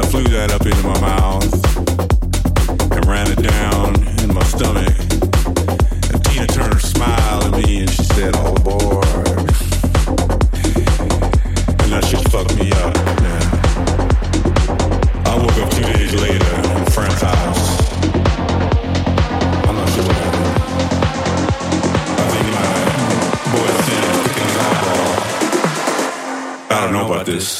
I flew that up into my mouth and ran it down in my stomach. And Tina Turner smiled at me and she said, oh, All aboard. And that shit fucked me up, man. I woke up two days later in a friend's house. I'm not sure what happened. I think my boy Sam picking his eyeball. I don't know about this.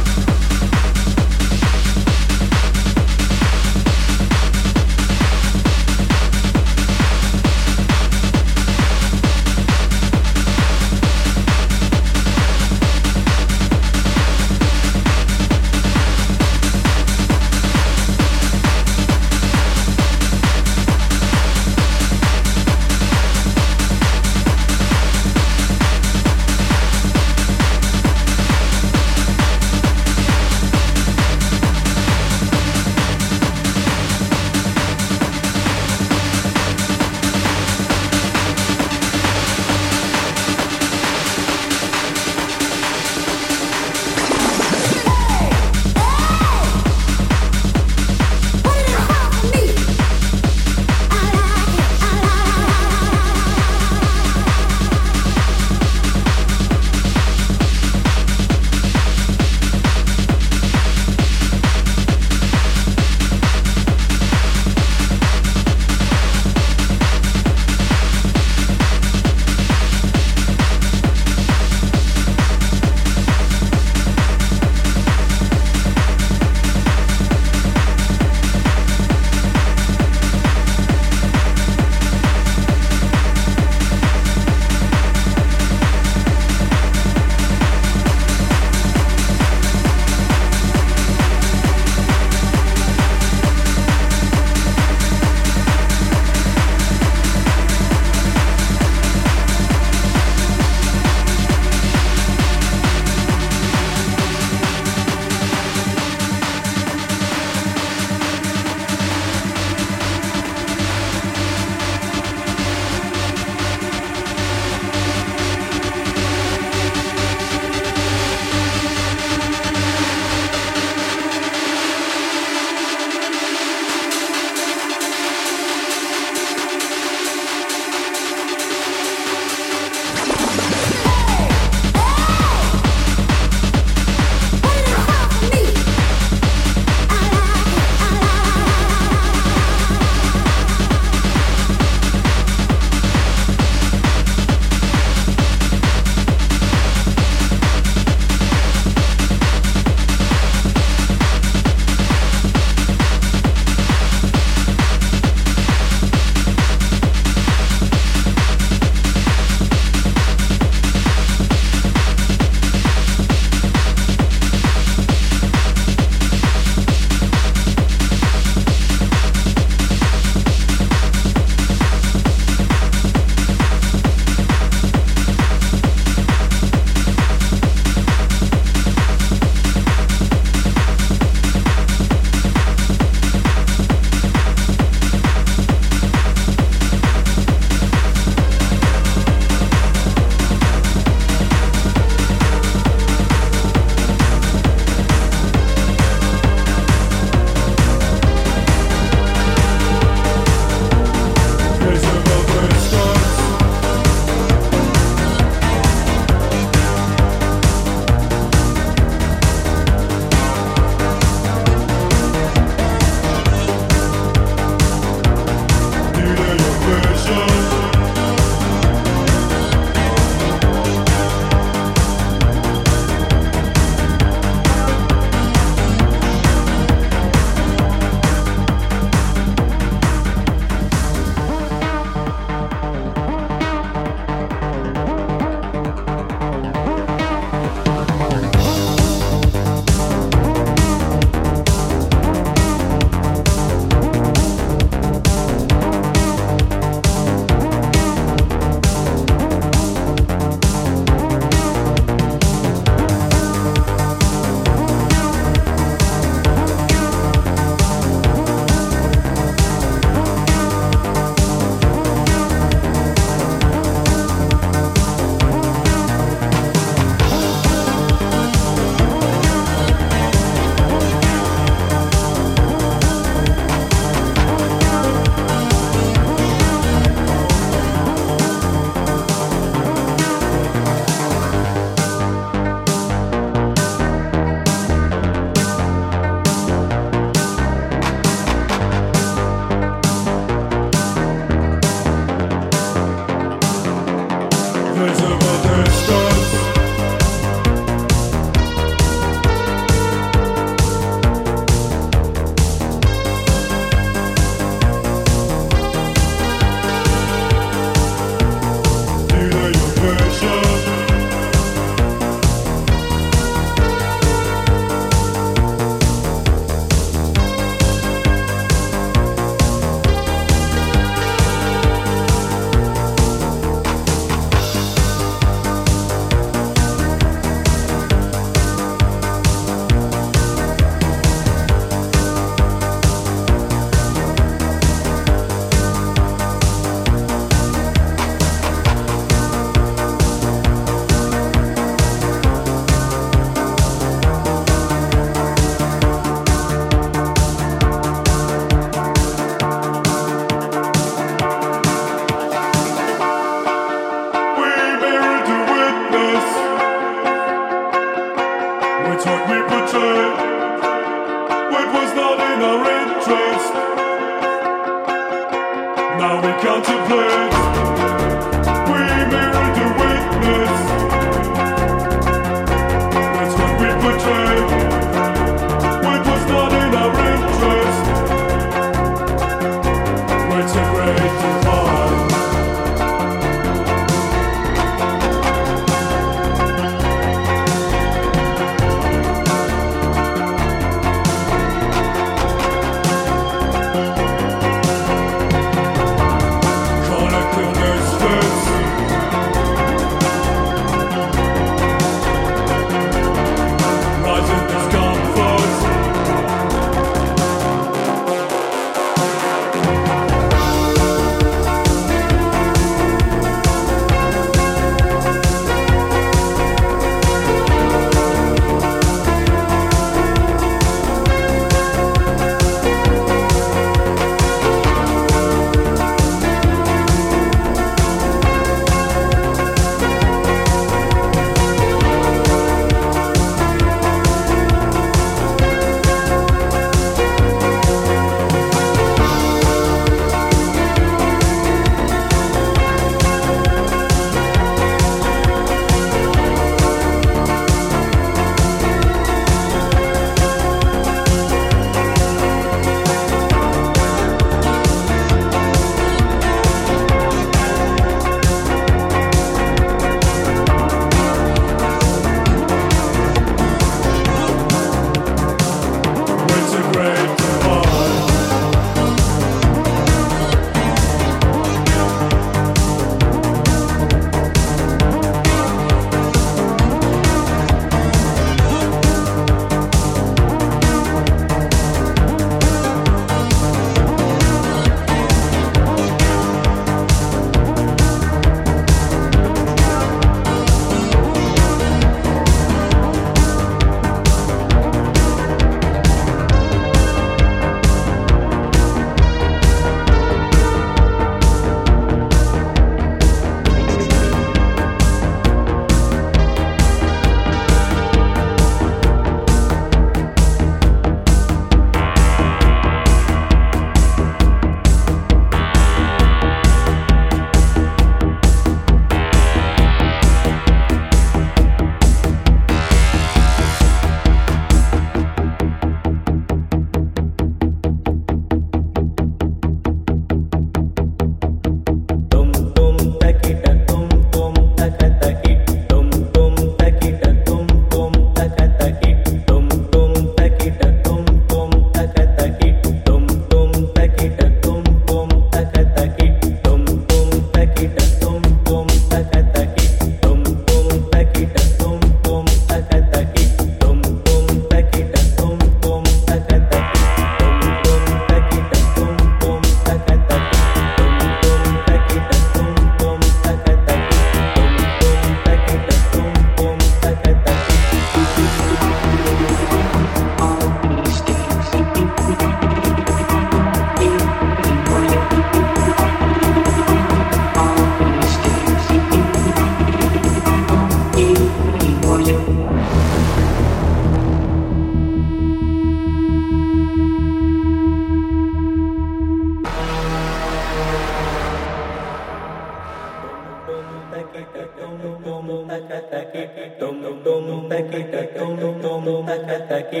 তাকে